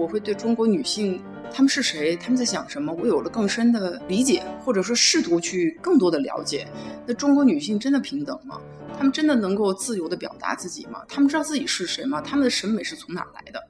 我会对中国女性她们是谁，她们在想什么，我有了更深的理解，或者说试图去更多的了解。那中国女性真的平等吗？她们真的能够自由的表达自己吗？她们知道自己是谁吗？她们的审美是从哪儿来的？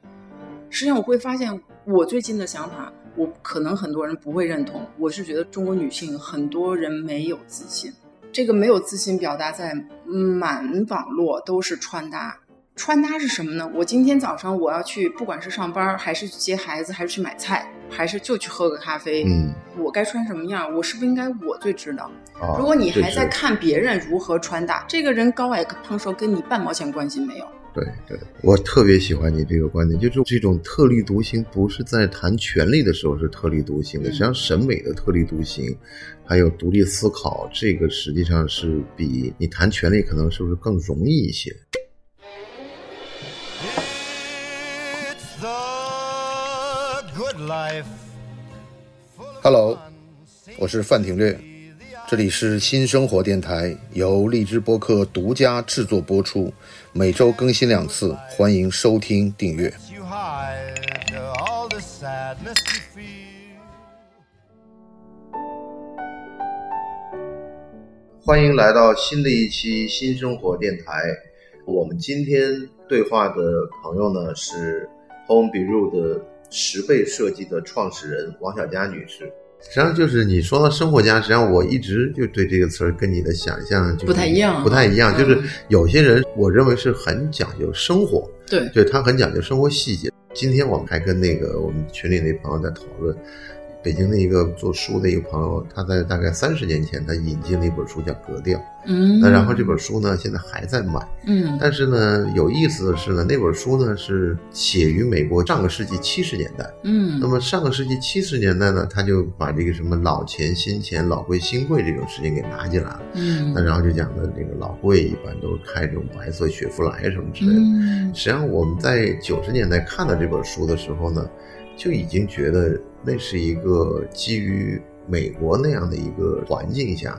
实际上，我会发现我最近的想法，我可能很多人不会认同。我是觉得中国女性很多人没有自信，这个没有自信表达在满网络都是穿搭。穿搭是什么呢？我今天早上我要去，不管是上班，还是去接孩子，还是去买菜，还是就去喝个咖啡，嗯，我该穿什么样？我是不是应该我最知道？啊如果你还在看别人如何穿搭，这个人高矮胖瘦跟你半毛钱关系没有。对对，我特别喜欢你这个观点，就是这种特立独行，不是在谈权力的时候是特立独行的，嗯实际上审美的特立独行，还有独立思考，这个实际上是比你谈权力可能是不是更容易一些？Hello，我是范廷略，这里是新生活电台，由荔枝播客独家制作播出，每周更新两次，欢迎收听订阅。欢迎来到新的一期新生活电台。我们今天对话的朋友呢是 Home Beru 的十倍设计的创始人王小佳女士。实际上就是你说到生活家，实际上我一直就对这个词儿跟你的想象就不太一样不太一样。嗯就是有些人我认为是很讲究生活，对，对他很讲究生活细节。今天我们还跟那个我们群里那朋友在讨论，北京的一个做书的一个朋友，他在大概三十年前，他引进了一本书叫《格调》，嗯，那然后这本书呢现在还在卖，嗯。但是呢有意思的是呢，那本书呢是写于美国上个世纪七十年代。嗯。那么上个世纪七十年代呢，他就把这个什么老钱、新钱、老贵、新贵这种事情给拿进来了。嗯。那然后就讲的这个老贵一般都是开这种白色雪佛兰什么之类的。嗯。实际上我们在九十年代看到这本书的时候呢，就已经觉得那是一个基于美国那样的一个环境下，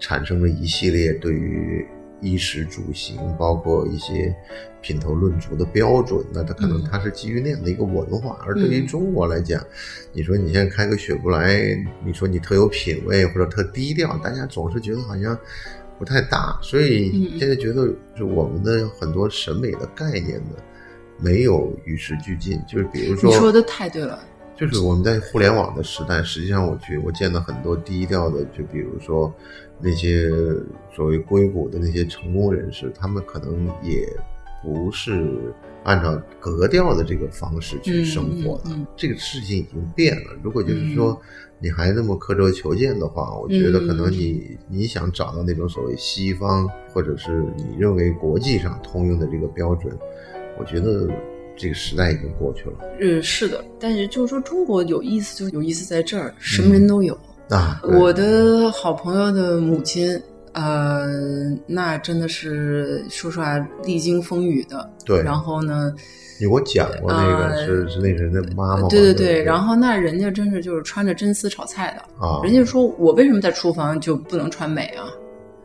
产生了一系列对于衣食住行，包括一些品头论足的标准。那它可能嗯它是基于那样的一个文化，而对于嗯中国来讲，你说你现在开个雪佛兰，你说你特有品位或者特低调，大家总是觉得好像。不太大，所以嗯现在觉得就我们的很多审美的概念呢，没有与时俱进。就是比如说，你说的太对了，就是我们在互联网的时代，实际上我去我见到很多低调的，就比如说那些所谓硅谷的那些成功人士，他们可能也不是按照格调的这个方式去生活的。嗯嗯嗯这个事情已经变了。如果就是说你还那么刻舟求剑的话，我觉得可能你、你想找到那种所谓西方或者是你认为国际上通用的这个标准，我觉得这个时代已经过去了。嗯，是的，但是就是说中国有意思，就有意思在这儿，什么人都有。啊，我的好朋友的母亲，呃，那真的是说实话历经风雨的。对然后呢，你给我讲过那个、呃是是那人的妈妈？对对对，然后那人家真是就是穿着真丝炒菜的，啊，人家说我为什么在厨房就不能穿美啊？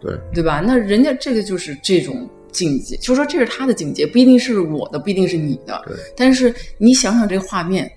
对对吧？那人家这个就是这种境界，就是说这是他的境界，不一定是我的，不一定是你的。对，但是你想想这个画面，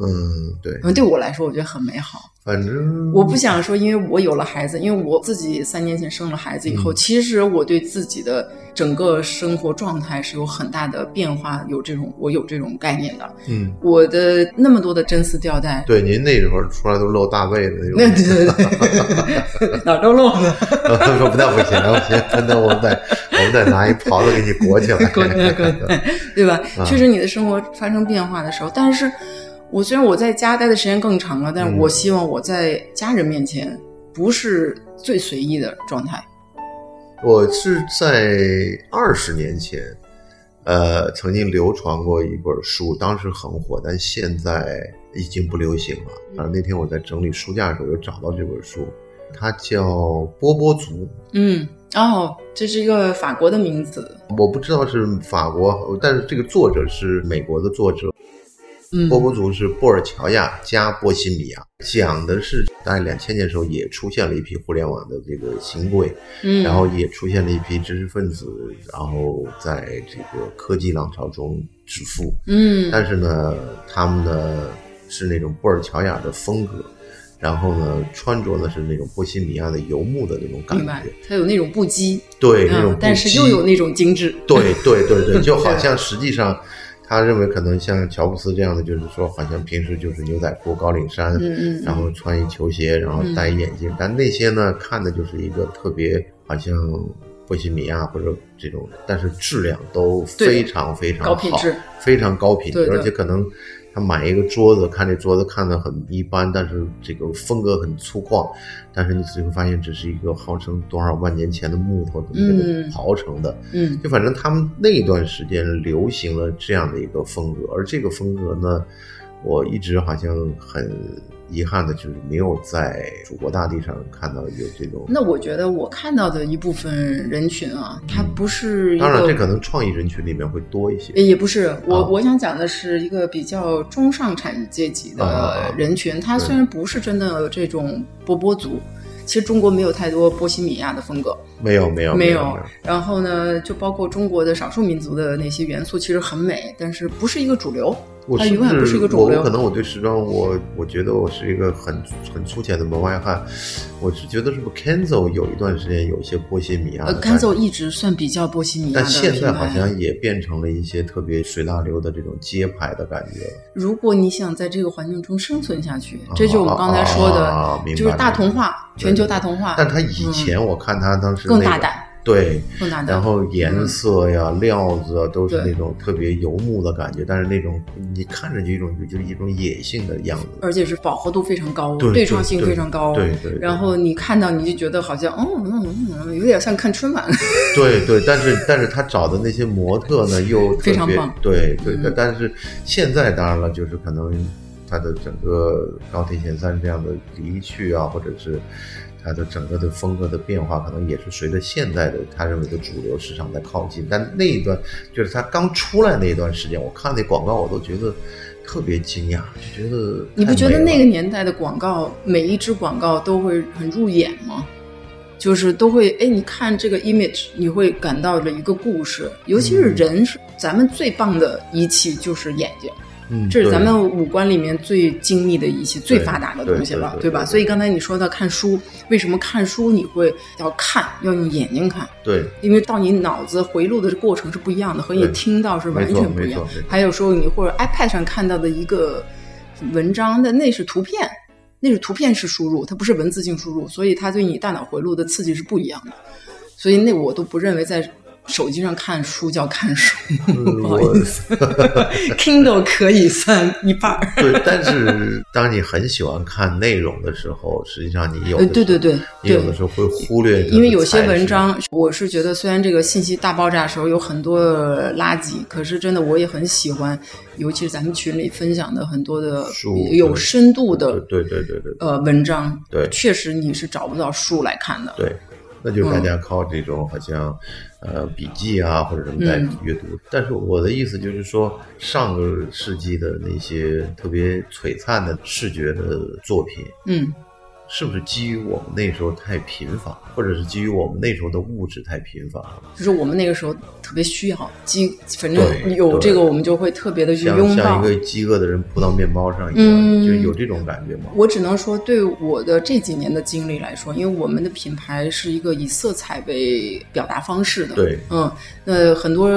嗯对，嗯，对我来说我觉得很美好。反正我不想说，因为我有了孩子，因为我自己三年前生了孩子以后，嗯其实我对自己的整个生活状态是有很大的变化，有这种我有这种概念的。嗯，我的那么多的真丝吊带，对您那时候出来都露大背的那种，那对对对，哪儿都露呢。不那不行，不行，那我们得我们再拿一袍子给你裹起来，滚滚滚，对吧？啊确实，你的生活发生变化的时候，但是我虽然我在家待的时间更长了，但是嗯我希望我在家人面前不是最随意的状态。我是在二十年前，呃，曾经流传过一本书，当时很火，但现在已经不流行了。啊，那天我在整理书架的时候，又找到这本书，它叫《波波族》。嗯，哦，这是一个法国的名字。我不知道是法国，但是这个作者是美国的作者。嗯波波族是布尔乔亚加波西米亚，讲的是大概两千年的时候也出现了一批互联网的这个新贵，嗯，然后也出现了一批知识分子，然后在这个科技浪潮中致富。嗯但是呢，他们呢是那种布尔乔亚的风格，然后呢穿着的是那种波西米亚的游牧的那种感觉，，它有那种不羁，对，那种但是又有那种精致，对对对对，就好 像实际上。他认为可能像乔布斯这样的，就是说，好像平时就是牛仔裤、高领衫，嗯嗯嗯。然后穿一球鞋，然后戴一眼镜，但那些呢，看的就是一个特别好像波西米亚或者这种，但是质量都非常非常好，高品质。非常高品质，而且可能他买一个桌子，看这桌子看的很一般，但是这个风格很粗犷，但是你仔细会发现，只是一个号称多少万年前的木头怎么给嗯。它刨成的，嗯。就反正他们那段时间流行了这样的一个风格，而这个风格呢，我一直好像很遗憾的就是没有在祖国大地上看到有这种。那我觉得我看到的一部分人群啊，他不是一个，当然，这可能创意人群里面会多一些。也不是我、啊我想讲的是一个比较中上产阶级的啊人群，他虽然不是真的这种波波族。其实中国没有太多波西米亚的风格，没有，没有，没有，然后呢，就包括中国的少数民族的那些元素，其实很美，但是不是一个主流。我是它永远不是一个主流我可能我对时装，我我觉得我是一个很很粗浅的门外汉。我是觉得是不是 Kenzo 有一段时间有一些波西米亚的呃感觉，Kenzo 一直算比较波西米亚但现在好像也变成了一些特别水大流的这种街牌的感觉。如果你想在这个环境中生存下去，这就是我们刚才说的，就是大同化，全球大同化。但他以前我看他当时、那个、更大胆，对。然后颜色呀、料子啊，都是那种特别游牧的感觉，但是那种你看着就一种就是一种野性的样子。而且是饱和度非常高，对对创性非常高。对对对然后你看到你就觉得好像，哦，嗯嗯嗯，有点像看春晚。对对，但是但是他找的那些模特呢，又非常棒对对对，嗯但是现在当然了，就是可能他的整个高铁贤三这样的离去啊，或者是他的整个的风格的变化，可能也是随着现在的他认为的主流市场在靠近。但那一段就是他刚出来那一段时间，我看那广告，我都觉得特别惊讶，就觉得你不觉得那个年代的广告，每一支广告都会很入眼吗？就是都会，哎，你看这个 image，你会感到了一个故事。尤其是人，是咱们最棒的仪器就是眼睛，嗯，这是咱们五官里面最精密的仪器、最发达的东西了，对对对对所以刚才你说到看书，为什么看书你会要看，要用眼睛看？对因为到你脑子回路的过程是不一样的，和你听到是完全不一样。还有时候你或者 iPad 上看到的一个文章，的那是图片，那是图片式输入，它不是文字性输入，所以它对你大脑回路的刺激是不一样的。所以那我都不认为在手机上看书叫看书，不好意思，Kindle 可以算一半儿。对，但是当你很喜欢看内容的时候，实际上你有的呃对对对你有的时候会忽略因为有些文章，我是觉得虽然这个信息大爆炸的时候有很多垃圾，可是真的我也很喜欢，尤其是咱们群里分享的很多的书有深度的对对对对对。呃文章，对。确实你是找不到书来看的。对，那就是大家嗯靠这种好像呃笔记啊或者什么在嗯。阅读。但是我的意思就是说，上个世纪的那些特别璀璨的视觉的作品，嗯，是不是基于我们那时候太贫乏，或者是基于我们那时候的物质太贫乏了？就是我们那个时候特别需要，饥，反正有这个我们就会特别的去像拥抱像一。个饥饿的人扑到面包上一样，嗯就有这种感觉吗？我只能说，对我的这几年的经历来说，因为我们的品牌是一个以色彩为表达方式的，对嗯，那很多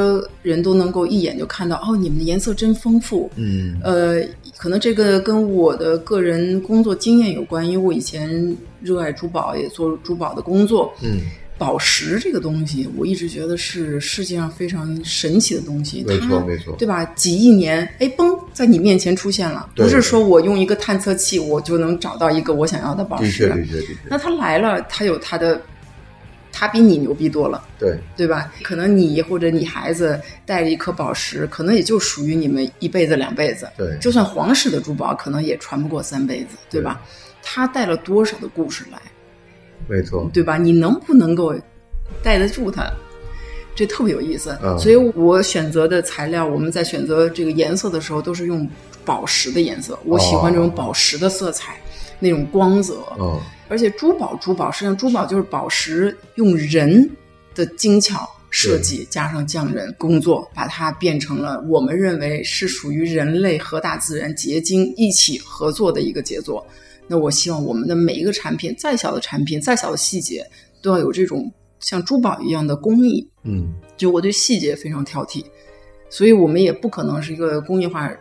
人都能够一眼就看到，哦，你们的颜色真丰富，嗯呃，可能这个跟我的个人工作经验有关，因为我以前热爱珠宝，也做珠宝的工作，嗯，宝石这个东西，我一直觉得是世界上非常神奇的东西。没错它没错对吧？几亿年，哎，嘣，在你面前出现了，不是说我用一个探测器我就能找到一个我想要的宝的石确。的确的确，那它来了，它有它的，它比你牛逼多了。对对吧？可能你或者你孩子带着一颗宝石，可能也就属于你们一辈子两辈子。对就算皇室的珠宝，可能也传不过三辈子，对吧？他带了多少的故事来，没错，对吧？你能不能够带得住它？这特别有意思。嗯所以我选择的材料，我们在选择这个颜色的时候，都是用宝石的颜色。我喜欢这种宝石的色彩，那种光泽。嗯而且珠宝，珠宝实际上珠宝就是宝石用人的精巧设计加上匠人工作，把它变成了我们认为是属于人类和大自然结晶一起合作的一个杰作。那我希望我们的每一个产品，再小的产品，再小的细节，都要有这种像珠宝一样的工艺。嗯就我对细节非常挑剔，所以我们也不可能是一个工业化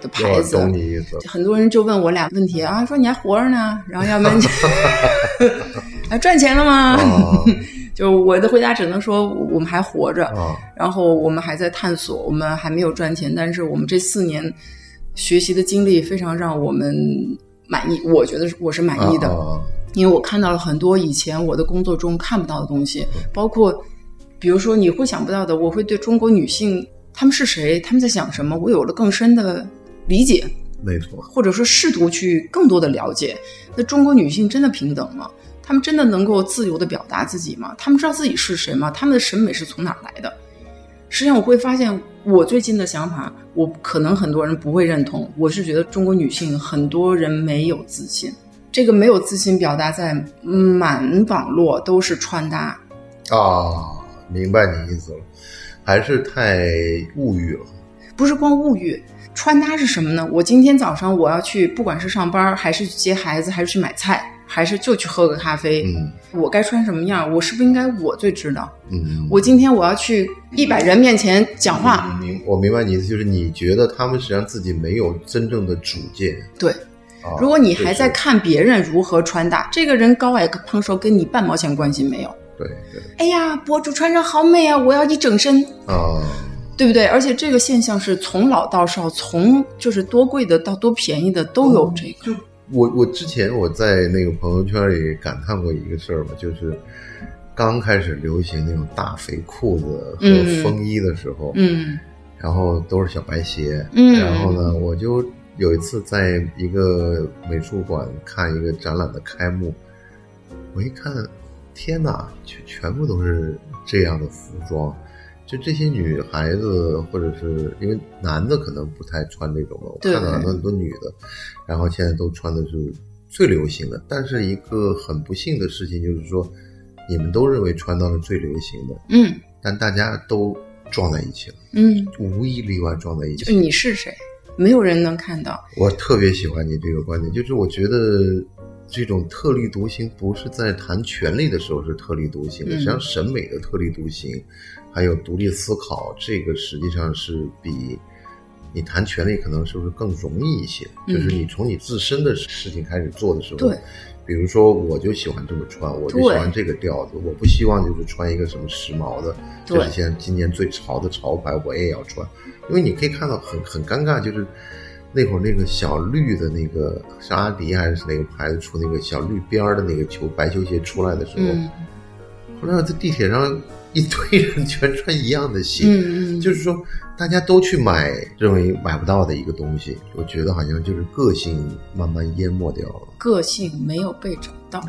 的牌子。懂你意思。很多人就问我俩问题啊，说你还活着呢，然后要不然就 还赚钱了吗？啊 就我的回答只能说我们还活着，啊然后我们还在探索，我们还没有赚钱，但是我们这四年学习的经历非常让我们满意，我觉得我是满意的。啊因为我看到了很多以前我的工作中看不到的东西，包括比如说你会想不到的，我会对中国女性她们是谁，她们在想什么，我有了更深的理解，没错。或者说试图去更多的了解。那中国女性真的平等吗？她们真的能够自由的表达自己吗？她们知道自己是谁吗？她们的审美是从哪儿来的？实际上，我会发现我最近的想法，我可能很多人不会认同。我是觉得中国女性很多人没有自信，这个没有自信表达在满网络都是穿搭，啊，明白你意思了，还是太物欲了。不是光物欲。穿搭是什么呢？我今天早上我要去，不管是上班，还是去接孩子，还是去买菜，还是就去喝个咖啡，嗯我该穿什么样？我是不是应该我最知道？嗯，我今天我要去一百人面前讲话，明我明白你意思，就是你觉得他们实际上自己没有真正的主见。对。啊如果你还在看别人如何穿搭，这个人高矮胖瘦跟你半毛钱关系没有。对对哎呀，博主穿着好美啊，我要一整身，啊，对不对？而且这个现象是从老到少，从就是多贵的到多便宜的都有这个。就我我之前我在那个朋友圈里感叹过一个事儿嘛，就是刚开始流行那种大肥裤子和嗯风衣的时候，嗯然后都是小白鞋，嗯然后呢，我就有一次在一个美术馆看一个展览的开幕，我一看，天哪，全全部都是这样的服装，就这些女孩子，或者是因为男的可能不太穿这种了，我看到很多很多女的，然后现在都穿的是最流行的，但是一个很不幸的事情就是说，你们都认为穿到了最流行的，嗯但大家都撞在一起了，嗯，无一例外撞在一起。就你是谁，没有人能看到。我特别喜欢你这个观点，就是我觉得这种特立独行不是在谈权力的时候是特立独行的，嗯实际上审美的特立独行，还有独立思考，这个实际上是比你谈权力可能是不是更容易一些？嗯就是你从你自身的事情开始做的时候，对。比如说，我就喜欢这么穿，我就喜欢这个调子，我不希望就是穿一个什么时髦的，对这是现在今年最潮的潮牌，我也要穿。因为你可以看到很很尴尬，就是那会儿那个小绿的那个是阿迪还是哪个牌子出那个小绿边儿的那个球白球鞋出来的时候，嗯后来我在地铁上一堆人 全穿一样的鞋，就是说大家都去买认为买不到的一个东西，我觉得好像就是个性慢慢淹没掉了。个性没有被找到，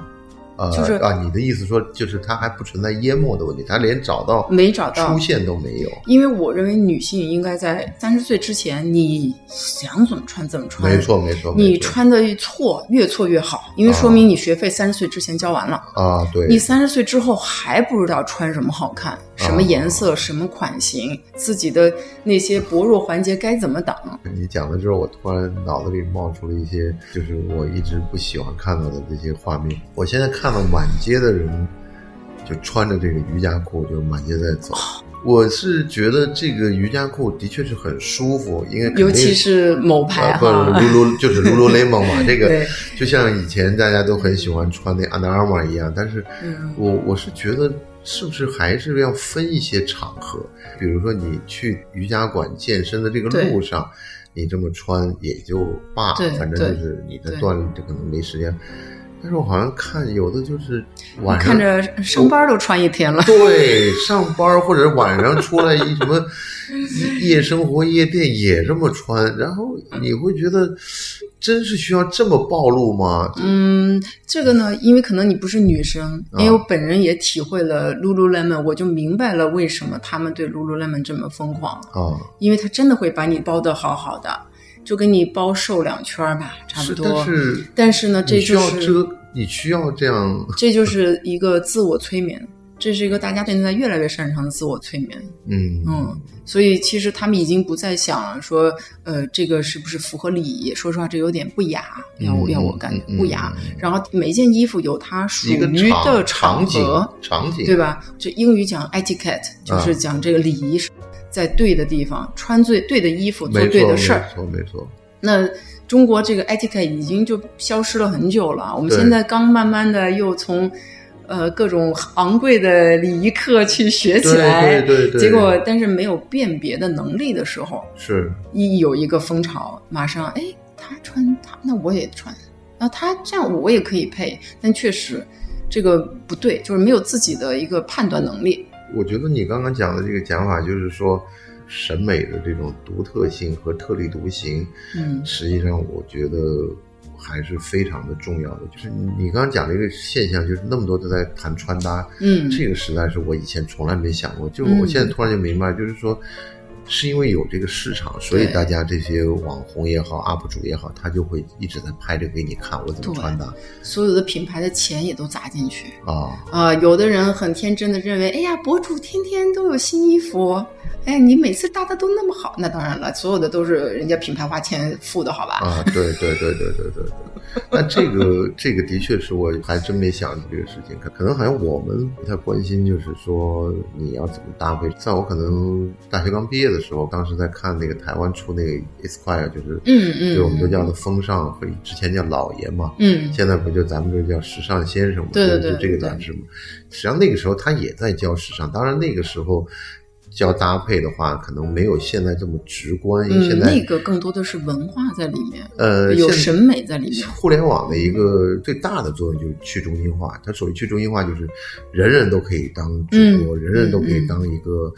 呃，就是啊，你的意思说就是它还不存在淹没的问题，它连找到没找到出现都没有。因为我认为女性应该在三十岁之前，你想怎么穿怎么穿。没错，没错，你穿的错越错越好，因为说明你学费三十岁之前交完了。啊，对，你三十岁之后还不知道穿什么好看，什么颜色、什么款型，自己的那些薄弱环节该怎么挡。你讲的时候，我突然脑子里冒出了一些，就是我一直不喜欢看到的这些画面。我现在看到满街的人就穿着这个瑜伽裤，就满街在走。我是觉得这个瑜伽裤的确是很舒服，因为尤其是某牌啊，不哈，是 就是 Lululemon 嘛，这个就像以前大家都很喜欢穿那 Under Armour 一样，但是嗯我我是觉得是不是还是要分一些场合，比如说你去瑜伽馆健身的这个路上，你这么穿也就罢了，反正就是你在锻炼这可能没时间。但是我好像看有的就是晚上看着上班都穿一天了。对，上班或者晚上出来一什么 夜生活夜店也这么穿，然后你会觉得真是需要这么暴露吗？嗯，这个呢，因为可能你不是女生，啊因为我本人也体会了 Lululemon，我就明白了为什么他们对 Lululemon 这么疯狂。了，啊，因为他真的会把你包的好好的，就给你包瘦两圈儿吧，差不是，多。但是但是呢，这就是，你需要这样，这就是一个自我催眠，这是一个大家现在越来越擅长的自我催眠。嗯嗯，所以其实他们已经不再想说，呃，这个是不是符合礼仪？说实话，这有点不雅，要我嗯要我感觉嗯不雅嗯。然后每件衣服有它属于的场合，场景对吧？这英语讲 etiquette，就是啊讲这个礼仪是在对的地方穿最对的衣服，做对的事儿。没错没错，那中国这个 etiquette 已经就消失了很久了，我们现在刚慢慢的又从。呃，各种昂贵的礼仪课去学起来，对对对对结果但是没有辨别的能力的时候，是。一有一个风潮，马上哎，他穿他，那我也穿，然后他这样我也可以配，但确实这个不对，就是没有自己的一个判断能力。我觉得你刚刚讲的这个讲法，就是说审美的这种独特性和特立独行，嗯。实际上我觉得还是非常的重要的。就是你刚刚讲的一个现象，就是那么多都在谈穿搭，嗯这个实在是我以前从来没想过。就嗯我现在突然就明白，就是说。是因为有这个市场，所以大家这些网红也好，UP 主也好，他就会一直在拍着给你看我怎么穿搭所有的品牌的钱也都砸进去。啊。啊、有的人很天真的认为，哎呀，博主天天都有新衣服，哎，你每次搭的都那么好，那当然了，所有的都是人家品牌花钱付的，好吧？啊，对对对对对对对。那这个这个的确是我还真没想过这个事情，可可能好像我们不太关心，就是说你要怎么搭配。在我可能大学刚毕业的时候，当时在看那个台湾出那个 Esquire，就是嗯嗯就我们都叫的风尚，和之前叫老爷嘛，嗯现在不就咱们这叫时尚先生嘛？对对对就就这个对杂志嘛。实际上那个时候他也在教时尚，当然那个时候教搭配的话，可能没有现在这么直观，因为现嗯，在、那个更多的是文化在里面，呃有审美在里面。互联网的一个最大的作用就是去中心化。它所谓去中心化，就是人人都可以当主播，嗯人人都可以当一个。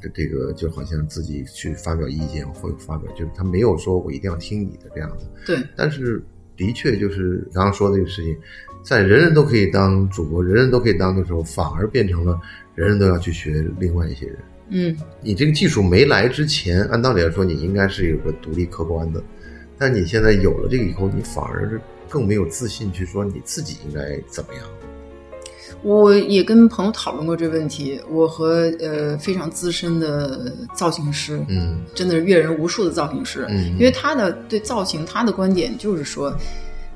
这这个就好像自己去发表意见或者发表，就是他没有说我一定要听你的这样的，对，但是的确就是刚刚说的这个事情，在人人都可以当主播，人人都可以当的时候，反而变成了人人都要去学另外一些人。嗯。你这个技术没来之前，按道理来说，你应该是有个独立客观的，但你现在有了这个以后，你反而是更没有自信去说你自己应该怎么样。我也跟朋友讨论过这个问题，我和呃非常资深的造型师，嗯。真的是阅人无数的造型师，嗯。因为他的对造型，他的观点就是说，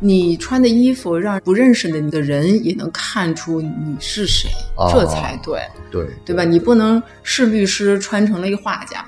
你穿的衣服让不认识的你的人也能看出你是谁，哦这才对，对对吧？你不能是律师穿成了一个画家，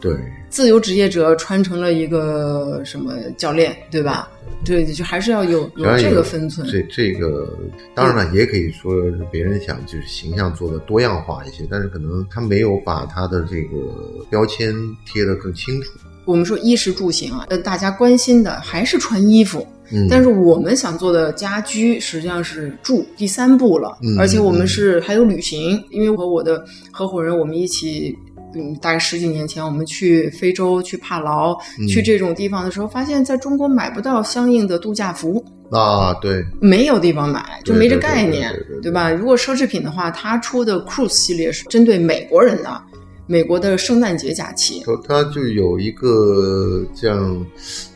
对自由职业者穿成了一个什么教练，对吧？对，就还是要有有这个分寸。这这个当然了，也可以说是别人想就是形象做的多样化一些，但是可能他没有把他的这个标签贴得更清楚。我们说衣食住行啊，呃，大家关心的还是穿衣服，嗯，但是我们想做的家居实际上是住第三步了，嗯而且我们是还有旅行，因为我和我的合伙人我们一起。嗯，大概十几年前，我们去非洲、去帕劳、嗯。去这种地方的时候，发现在中国买不到相应的度假服，啊，对，没有地方买，就没这概念对吧？如果奢侈品的话，它出的 Cruise 系列是针对美国人的，美国的圣诞节假期。它它就有一个这样，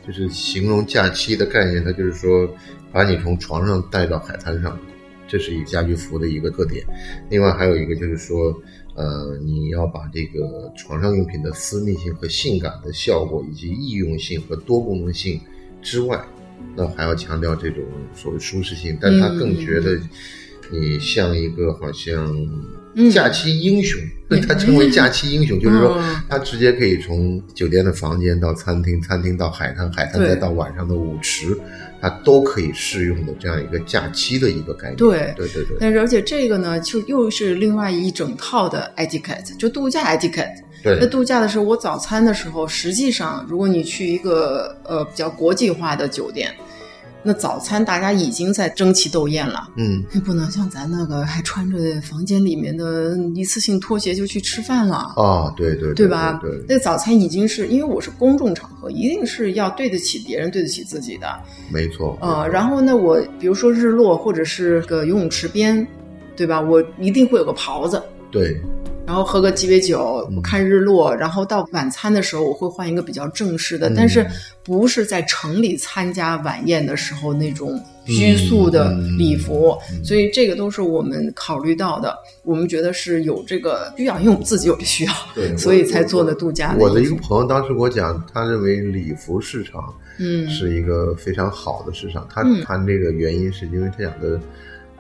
就是形容假期的概念，它就是说把你从床上带到海滩上，这是一家居服的一个特点。另外还有一个就是说，呃，你要把这个床上用品的私密性和性感的效果，以及易用性和多功能性之外，那还要强调这种所谓舒适性，但是他更觉得你像一个好像假期英雄，他称为假期英雄，就是说嗯。他直接可以从酒店的房间到餐厅，餐厅到海滩，海滩再到晚上的舞池，它都可以适用的这样一个假期的一个概念。对。对对对，但是而且这个呢，就又是另外一整套的 etiquette，就度假 etiquette。对。那度假的时候，我早餐的时候，实际上如果你去一个呃比较国际化的酒店，那早餐大家已经在争奇斗艳了，嗯，那不能像咱那个还穿着房间里面的一次性拖鞋就去吃饭了。啊，对对对吧？对，对那早餐已经是因为我是公众场合，一定是要对得起别人，对得起自己的。没错。呃，然后呢，我比如说日落或者是个游泳池边，对吧？我一定会有个袍子，对，然后喝个鸡尾酒，看日落，然后到晚餐的时候，我会换一个比较正式的，嗯。但是不是在城里参加晚宴的时候那种拘束的礼服，嗯所以这个都是我们考虑到的，我们觉得是有这个需要，因为我们自己有这需要，所以才做的度假我的一个朋友当时给我讲，他认为礼服市场嗯。是一个非常好的市场。他嗯。谈这个原因是因为他讲的，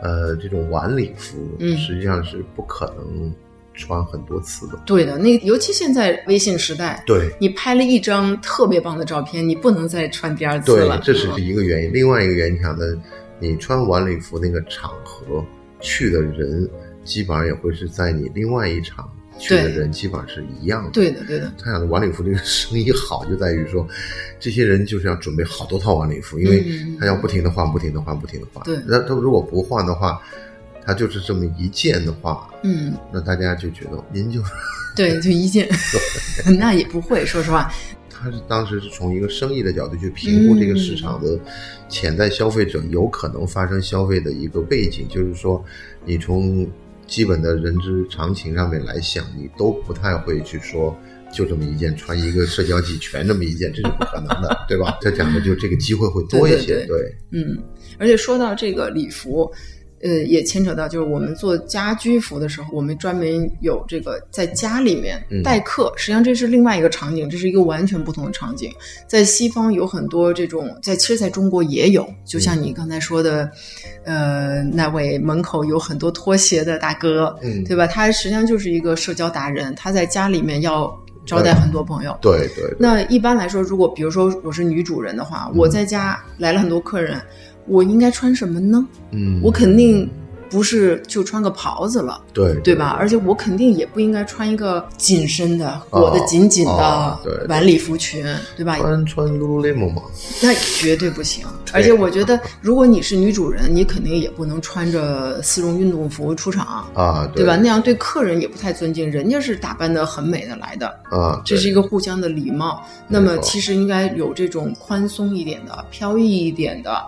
呃，这种晚礼服嗯。实际上是不可能穿很多次的。对的，那尤其现在微信时代，对你拍了一张特别棒的照片，你不能再穿第二次了，，对这是嗯一个原因。另外一个原因，讲的你穿晚礼服那个场合去的人，基本上也会是在你另外一场去的人基本上是一样的。对的，对的，他想的晚礼服这个生意好，就在于说，这些人就是要准备好多套晚礼服，因为嗯他要不停的换，不停的换，不停的换。对那他如果不换的话，他就是这么一件的话，嗯。那大家就觉得您就是 对，就一件，那也不会，说实话，他是当时是从一个生意的角度去评估这个市嗯场的潜在消费者有可能发生消费的一个背景，就是说，你从基本的人之常情上面来想，你都不太会去说。就这么一件，穿一个社交季全这么一件，这是不可能的，对吧？他讲的就这个机会会多一些，对对对嗯，而且说到这个礼服，呃，也牵扯到就是我们做家居服的时候，我们专门有这个在家里面嗯待客，实际上这是另外一个场景，这是一个完全不同的场景。在西方有很多这种，在其实在中国也有，就像你刚才说的，呃，那位门口有很多拖鞋的大哥，嗯对吧？他实际上就是一个社交达人，他在家里面要招待很多朋友。对对对，那一般来说，如果比如说我是女主人的话，我在家来了很多客人，我应该穿什么呢？嗯，我肯定不是就穿个袍子了，对对吧？？而且我肯定也不应该穿一个紧身的、裹得紧紧的晚礼服裙，对吧？穿穿 lululemon 吗，那绝对不行。而且我觉得，如果你是女主人，你肯定也不能穿着丝绒运动服出场。啊，对吧？那样对客人也不太尊敬，人家是打扮的很美的来的，啊，这是一个互相的礼貌。那么其实应该有这种宽松一点的、飘逸一点的，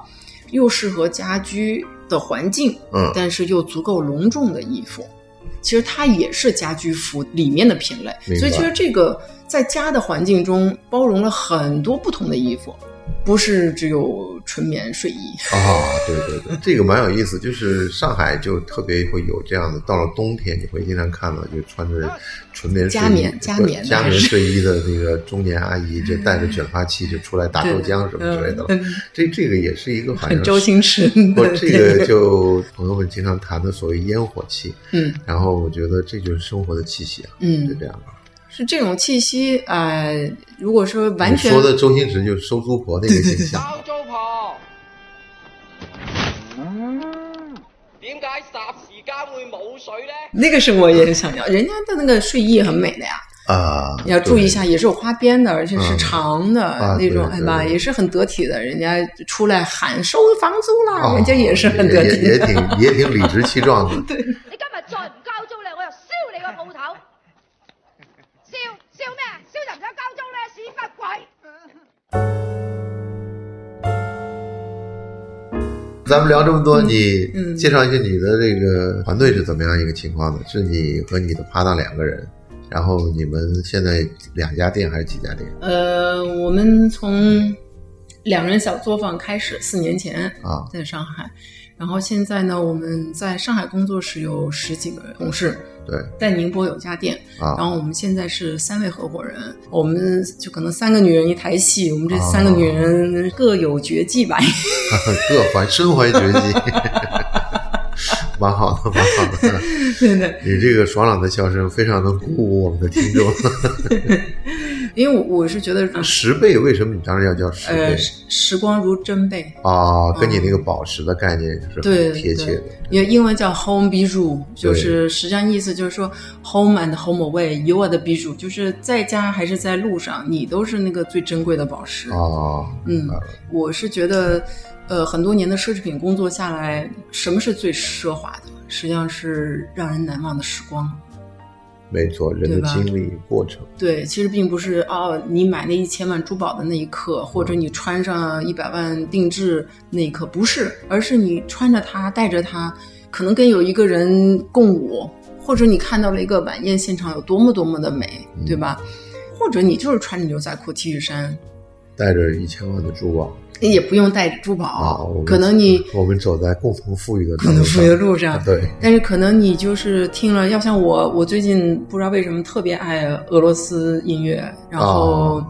又适合家居的环境，嗯。但是又足够隆重的衣服。其实它也是家居服里面的品类，所以其实这个在家的环境中包容了很多不同的衣服，不是只有纯棉睡衣。啊，对对对，这个蛮有意思。就是上海就特别会有这样的，到了冬天你会经常看到，就穿着纯棉睡衣加棉加棉加棉睡衣的那个中年阿姨，就带着卷发器就出来打豆浆什么之类的了。嗯这这个也是一个很周星驰不，这个就朋友们经常谈的所谓烟火气。嗯然后我觉得这就是生活的气息啊，嗯就这样吧。是这种气息，呃，如果说完全说的周星驰就是收租婆那个形象。收租婆，点解霎時間會冇水呢？那个是我也想要，人家的那个睡衣很美的呀，啊，你要注意一下，也是有花边的，而且是嗯长的、啊那种，对哎吧，也是很得体的。人家出来喊收房租啦，啊人家也是很得也体也也的。挺也挺理直气壮的。你今日再唔交租咧，我就燒你個鋪頭！燒燒咩啊？燒就唔使交租咧，屎忽鬼！咱们聊这么多，你嗯介绍一下你的这个团队是怎么样一个情况呢？是你和你的搭档两个人，然后你们现在两家店还是几家店呃，我们从两人小作坊开始，四年前啊？在上海，然后现在呢，我们在上海工作室有十几个同事，对在宁波有家店，啊然后我们现在是三位合伙人，我们就可能三个女人一台戏，我们这三个女人各有绝技吧。各怀身怀绝技，蛮好的，蛮好的。对对，你这个爽朗的笑声非常能鼓舞我们的听众。因为我我是觉得，十倍为什么你当时要叫十倍呃，时时光如珍贝，啊？跟你那个宝石的概念是对很贴切的。因为英文叫 home bijou，就是实际上意思就是说 home and home away，you are the bijou，就是在家还是在路上，你都是那个最珍贵的宝石。啊，嗯我是觉得，呃，很多年的奢侈品工作下来，什么是最奢华的？实际上是让人难忘的时光。没错，人的经历过程，对，其实并不是哦，你买那一千万珠宝的那一刻，或者你穿上一百万定制那一刻，不是，而是你穿着它，带着它，可能跟有一个人共舞，或者你看到了一个晚宴现场有多么多么的美，对吧？或者你就是穿着牛仔裤、T 恤衫，带着一千万的珠宝也不用带珠宝，啊，可能你我们走在共同富裕的共同富裕的路上，对，但是可能你就是听了，要像我，我最近不知道为什么特别爱俄罗斯音乐，然后啊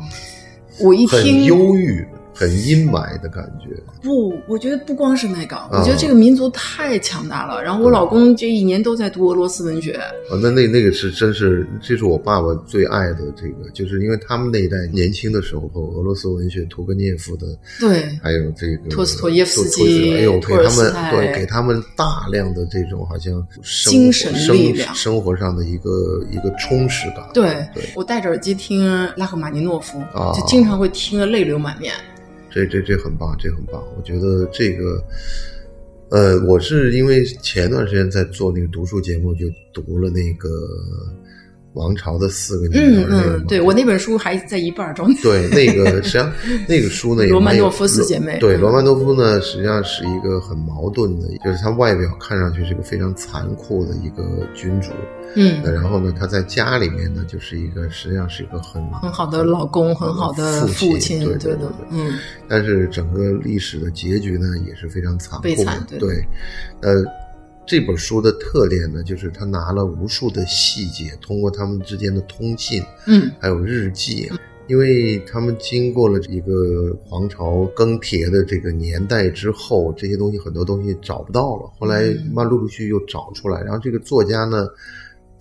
我一很听忧郁、很阴霾的感觉。不，我觉得不光是那个，啊我觉得这个民族太强大了。然后我老公这一年都在读俄罗斯文学，啊，那那那个是真是，这是我爸爸最爱的这个，就是因为他们那一代年轻的时候，俄罗斯文学，屠格涅夫的，对还有这个托斯托耶夫斯基哎呦，给他们对给他们大量的这种好像生精神力量生活上的一个一个充实感。对对，我戴着耳机听拉赫玛尼诺夫，啊就经常会听得泪流满面。这这这很棒，这很棒。我觉得这个，呃，我是因为前段时间在做那个读书节目，就读了那个王朝的四个女嗯儿那个嘛嗯，对我那本书还在一半儿中。对，那个实际上 那个书呢，也罗曼诺夫四姐妹对，嗯。罗曼诺夫呢，实际上是一个很矛盾的，就是他外表看上去是个非常残酷的一个君主，嗯，然后呢，他在家里面呢，就是一个实际上是一个很很好的老公，很好的父亲，对对的对，嗯。但是整个历史的结局呢，也是非常残酷对，呃，这本书的特点呢，就是他拿了无数的细节，通过他们之间的通信，嗯。还有日记，因为他们经过了一个皇朝更迭的这个年代之后，这些东西很多东西找不到了，后来嗯。慢陆陆续续又找出来，然后这个作家呢。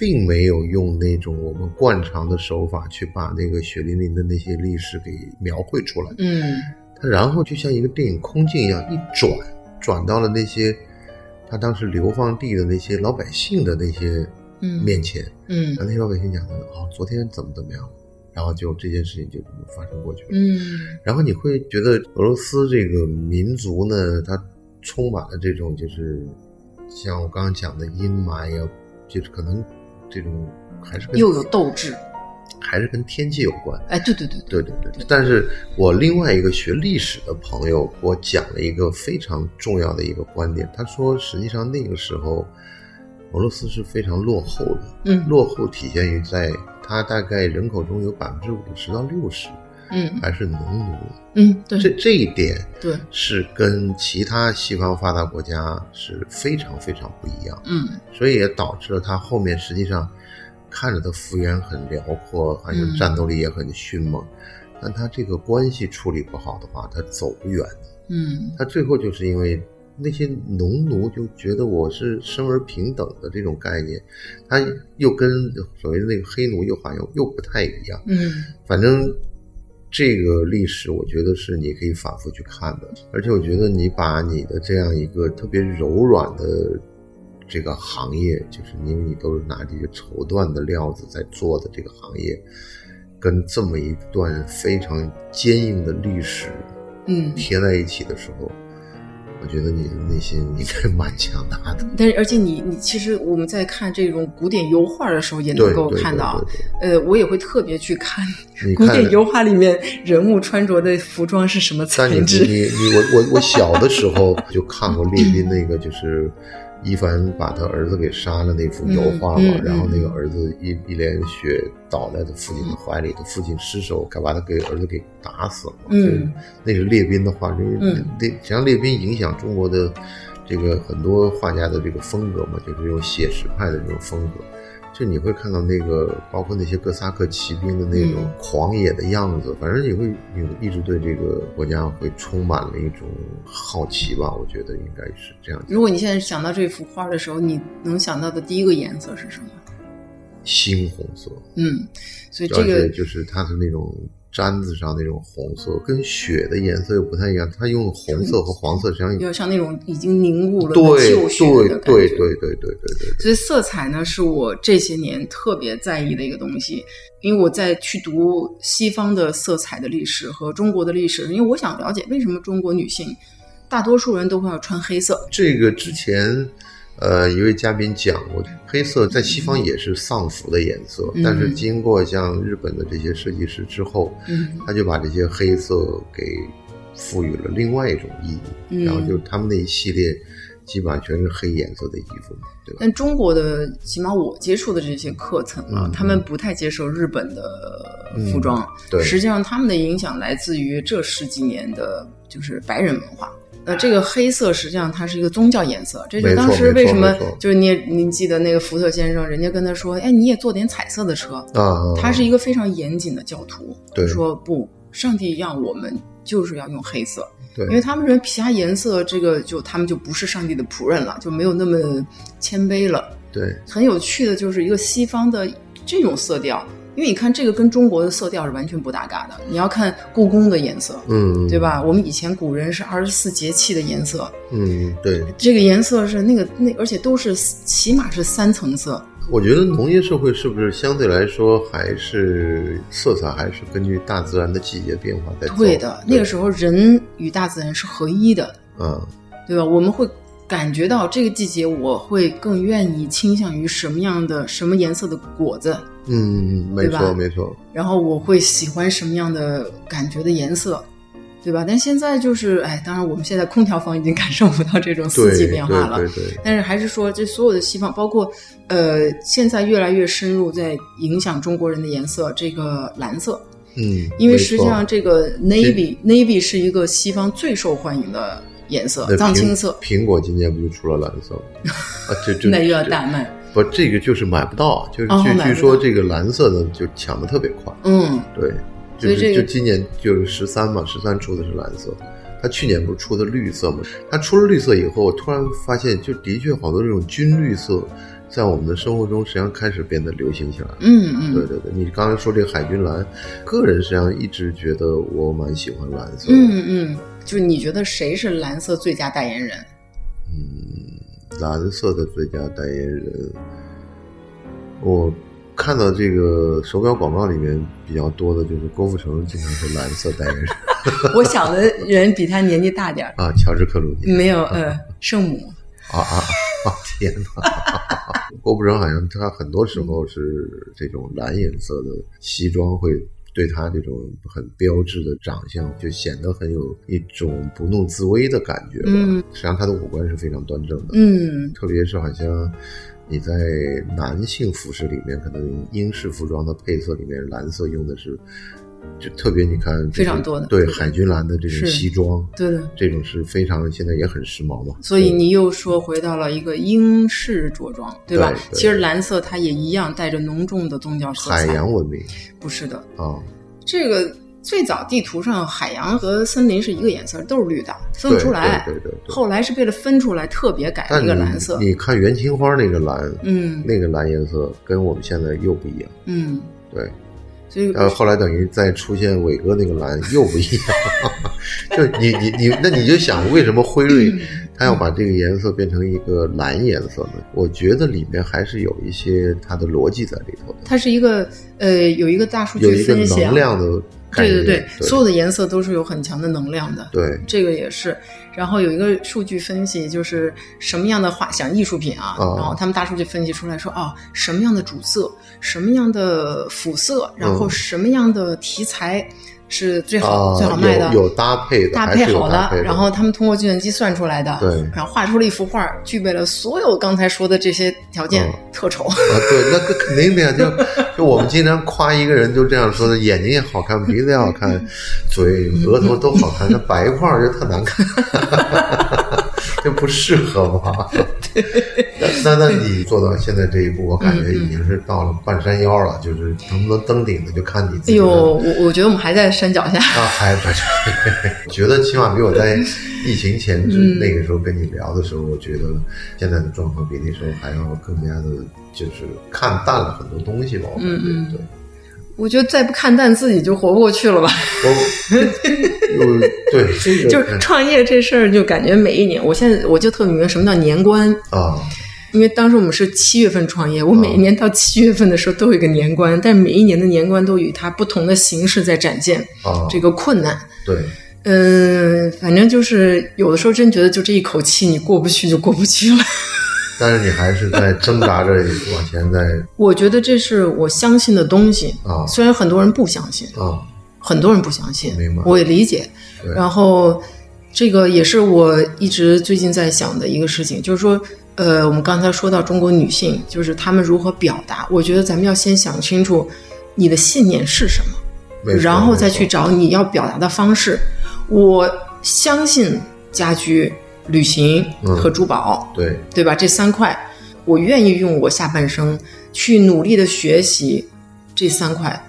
并没有用那种我们惯常的手法去把那个血淋淋的那些历史给描绘出来，嗯。他然后就像一个电影空镜一样一转，转到了那些他当时流放地的那些老百姓的那些嗯。面前，嗯。然后那些老百姓讲的哦，昨天怎么怎么样，然后就这件事情就这么发生过去了。嗯。然后你会觉得俄罗斯这个民族呢，它充满了这种就是像我刚刚讲的阴霾呀，就是可能这种还是跟又有斗志，还是跟天气有关。哎，对对对对，对对对，但是我另外一个学历史的朋友给我讲了一个非常重要的一个观点，他说实际上那个时候俄罗斯是非常落后的，嗯。落后体现于在它大概人口中有百分之五十到六十嗯。还是农奴，嗯，对这这一点对，是跟其他西方发达国家是非常非常不一样，嗯。所以也导致了它后面实际上看着他幅员很辽阔，好像嗯战斗力也很迅猛，但他这个关系处理不好的话，他走不远的。嗯他最后就是因为那些农奴就觉得我是生而平等的这种概念，他又跟所谓的那个黑奴又好像又不太一样。嗯反正这个历史，我觉得是你可以反复去看的，而且我觉得你把你的这样一个特别柔软的这个行业，就是因为你都是拿这些绸缎的料子在做的这个行业，跟这么一段非常坚硬的历史嗯，贴在一起的时候，我觉得你的内心应该蛮强大的。但是而且你你其实我们在看这种古典油画的时候，也能够看到，呃，我也会特别去看古典油画里面人物穿着的服装是什么但你材质。你你我我我小的时候就看过列宾那个，就是伊凡把他儿子给杀了那幅油画嘛，嗯嗯然后那个儿子一一脸血倒在他父亲的怀里，他父亲失手该把他给儿子给打死了嘛。嗯这那是列宾的画，因为嗯那实际上列宾影响中国的这个很多画家的这个风格嘛，就是用写实派的这种风格。就你会看到那个，包括那些哥萨克骑兵的那种嗯狂野的样子，反正你会你会一直对这个国家会充满了一种好奇吧？我觉得应该是这样。如果你现在想到这幅画的时候，你能想到的第一个颜色是什么？猩红色，嗯，所以这个就是它的那种毡子上那种红色，跟血的颜色又不太一样。它用红色和黄色实际上有点像那种已经凝固了的对旧血对的感觉。对对对对对对对，所以色彩呢，是我这些年特别在意的一个东西，因为我在去读西方的色彩的历史和中国的历史，因为我想了解为什么中国女性大多数人都会要穿黑色。这个之前。呃，一位嘉宾讲过，黑色在西方也是丧服的颜色，嗯但是经过像日本的这些设计师之后，嗯他就把这些黑色给赋予了另外一种意义，嗯然后就他们那一系列基本上全是黑颜色的衣服嘛，对吧？但中国的，起码我接触的这些课程啊，嗯他们不太接受日本的服装。对实际上他们的影响来自于这十几年的，就是白人文化。呃，这个黑色实际上它是一个宗教颜色，这就当时为什么就是你也您记得那个福特先生，人家跟他说，哎，你也做点彩色的车。啊，他是一个非常严谨的教徒，对说不，上帝让我们就是要用黑色，对，因为他们认为其他颜色这个就他们就不是上帝的仆人了，就没有那么谦卑了。对很有趣的就是一个西方的这种色调，因为你看这个跟中国的色调是完全不搭嘎的。你要看故宫的颜色，嗯，对？吧？我们以前古人是二十四节气的颜色，嗯，对，这个颜色是那个那，而且都是起码是三层色。我觉得农业社会是不是相对来说还是色彩还是根据大自然的季节变化在走？对的，那个时候人与大自然是合一的，嗯，对吧？我们会感觉到这个季节，我会更愿意倾向于什么样的、什么颜色的果子，嗯，没错没错，然后我会喜欢什么样的感觉的颜色，对吧？但现在就是，哎，当然我们现在空调房已经感受不到这种四季变化了。对对对，但是还是说，这所有的西方，包括呃，现在越来越深入在影响中国人的颜色，这个蓝色，嗯，因为实际上这个 navy navy 是一个西方最受欢迎的颜色那，藏青色，苹果今年不就出了蓝色吗？啊，这这 那又要大卖。不，这个就是买不到，就是哦据据说这个蓝色的就抢的特别快，嗯，对，就是这个就今年就是十三嘛，十三出的是蓝色，他去年不是出的绿色嘛？他出了绿色以后，我突然发现，就的确好多这种军绿色，在我们的生活中实际上开始变得流行起来了。嗯嗯，对对对，你刚才说这个海军蓝，个人实际上一直觉得我蛮喜欢蓝色的。嗯嗯，就是你觉得谁是蓝色最佳代言人？嗯蓝色的最佳代言人，我看到这个手表广告里面比较多的就是郭富城经常是蓝色代言人 我想的人比他年纪大点儿，啊，乔治克鲁尼没有呃圣母。啊啊啊！天哪！郭富城好像他很多时候是这种蓝颜色的西装会。对他这种很标志的长相，就显得很有一种不怒自威的感觉吧。嗯实际上他的五官是非常端正的。嗯特别是好像你在男性服饰里面，可能英式服装的配色里面，蓝色用的是，就特别你看、就是非常多的对对海军蓝的这种是西装，对的。这种是非常现在也很时髦嘛。所以你又说回到了一个英式着装，对吧？对对其实蓝色它也一样带着浓重的宗教色彩。海洋文明不是的，啊，这个最早地图上海洋和森林是一个颜色，都是绿的，分不出来。对对对对对后来是为了分出来，特别改了一个蓝色。你看元青花那个蓝，嗯那个蓝颜色跟我们现在又不一样。嗯，对，所以呃，后来等于再出现伟哥那个蓝又不一样，就你你你，那你就想为什么辉瑞嗯 他要把这个颜色变成一个蓝颜色呢？我觉得里面还是有一些它的逻辑在里头的，它是一个呃有一个大数有一个据分析啊能，量的。对对对，所有的颜色都是有很强的能量的。对这个也是，然后有一个数据分析，就是什么样的画像艺术品啊，哦然后他们大数据分析出来说，哦，什么样的主色，什么样的辅色，然后嗯。什么样的题材是最好、啊，最好卖的，有有搭配的，搭配好的，然后他们通过计算机算出来的，对然后画出了一幅画，具备了所有刚才说的这些条件，嗯特丑。啊，对，那个肯定的呀，就就我们经常夸一个人，就这样说的，眼睛也好看，鼻子也好看，嘴、额头都好看，那白块儿就特难看。这不适合吗？那那你做到现在这一步，我感觉已经是到了半山腰了，就是能不能登顶的，就看你自己了。哎呦，我我觉得我们还在山脚下。啊，还不是，觉得起码比我在疫情前那个时候跟你聊的时候，我觉得现在的状况比那时候还要更加的，就是看淡了很多东西吧。我感觉，嗯嗯对，我觉得再不看淡自己就活不过去了吧。我 有对这个就是创业这事儿，就感觉每一年，我现在我就特别明白什么叫年关，啊，因为当时我们是七月份创业，我每一年到七月份的时候都有一个年关，但每一年的年关都与它不同的形式在展现啊这个困难。对，嗯，反正就是有的时候真觉得就这一口气你过不去就过不去了。但是你还是在挣扎着往前在 我觉得这是我相信的东西啊。虽然很多人不相信，啊，很多人不相信明白，我也理解。然后这个也是我一直最近在想的一个事情，就是说，呃，我们刚才说到中国女性，就是她们如何表达，我觉得咱们要先想清楚你的信念是什么，然后再去找你要表达的方式。我相信家居、旅行嗯和珠宝，对对吧？这三块，我愿意用我下半生去努力的学习这三块，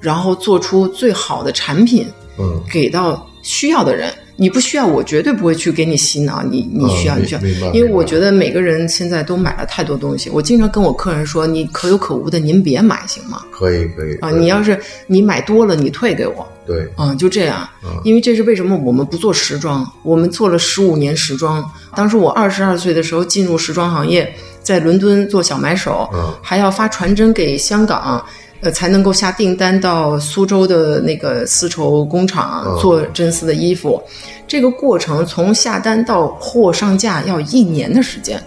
然后做出最好的产品嗯，给到需要的人。你不需要，我绝对不会去给你洗脑。你你需要，嗯你需要，因为我觉得每个人现在都买了太多东西。我经常跟我客人说，你可有可无的，您别买，行吗？可以可以啊，你要是你买多了，你退给我。对啊，就这样嗯，因为这是为什么我们不做时装，我们做了十五年时装。当时我二十二岁的时候进入时装行业，在伦敦做小买手，嗯还要发传真给香港，呃，才能够下订单到苏州的那个丝绸工厂嗯做真丝的衣服。这个过程从下单到货上架要一年的时间。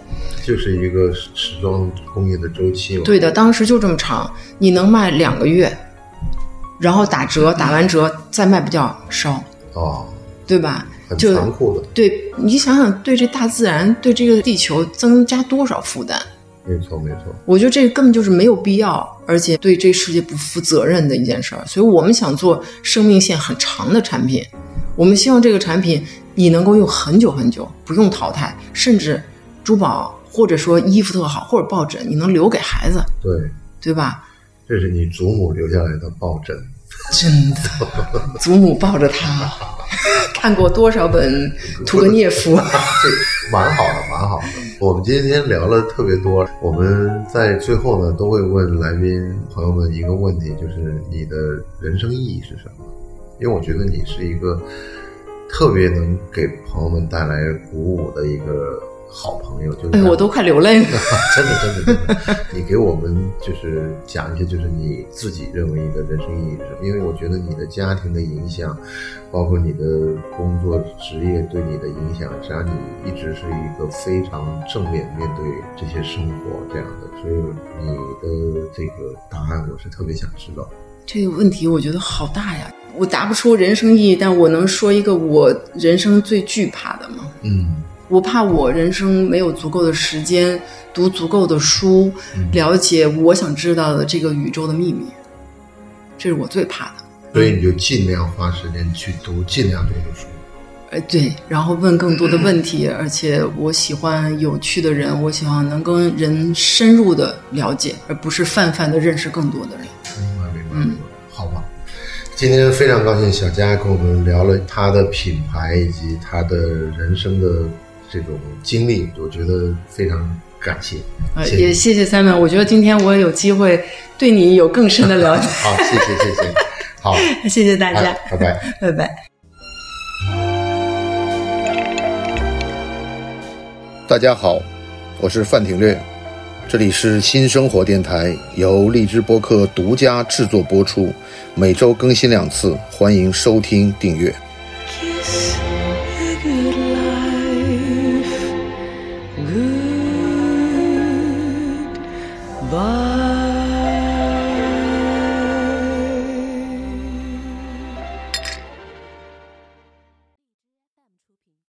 就是一个时时装工业的周期嘛。对的，当时就这么长，你能卖两个月，然后打折，打完折再卖不掉烧，哦，对吧？很就残酷的，对你想想，对这大自然、对这个地球增加多少负担？没错没错。我觉得这根本就是没有必要，而且对这世界不负责任的一件事儿。所以我们想做生命线很长的产品，我们希望这个产品你能够用很久很久，不用淘汰，甚至珠宝或者说衣服特好，或者抱枕，你能留给孩子，对，对吧？这是你祖母留下来的抱枕。真的，祖母抱着他，看过多少本屠格涅夫？这蛮好的，蛮好的。我们今天聊了特别多，我们在最后呢都会问来宾朋友们一个问题，就是你的人生意义是什么？因为我觉得你是一个特别能给朋友们带来鼓舞的一个好朋友，就是哎，我都快流泪了。真的真的真的，你给我们就是讲一些，就是你自己认为你的人生意义是什么？因为我觉得你的家庭的影响，包括你的工作职业对你的影响，实际上你一直是一个非常正面面对这些生活这样的，所以你的这个答案我是特别想知道。这个问题我觉得好大呀，我答不出人生意义，但我能说一个我人生最惧怕的吗？嗯我怕我人生没有足够的时间读足够的书，了解我想知道的这个宇宙的秘密，这是我最怕的。所以你就尽量花时间去读尽量多的书。呃，对，然后问更多的问题，而且我喜欢有趣的人，我喜欢能跟人深入的了解，而不是泛泛的认识更多的人。明白明白，明白好吧。今天非常高兴，小佳跟我们聊了他的品牌以及他的人生的这种经历，我觉得非常感谢。呃，谢谢也谢谢 Simon，我觉得今天我有机会对你有更深的了解，好，谢谢谢谢，好，谢谢大家哎，拜拜。拜拜。大家好，我是范廷略，这里是新生活电台，由荔枝播客独家制作播出，每周更新两次，欢迎收听订阅。Kiss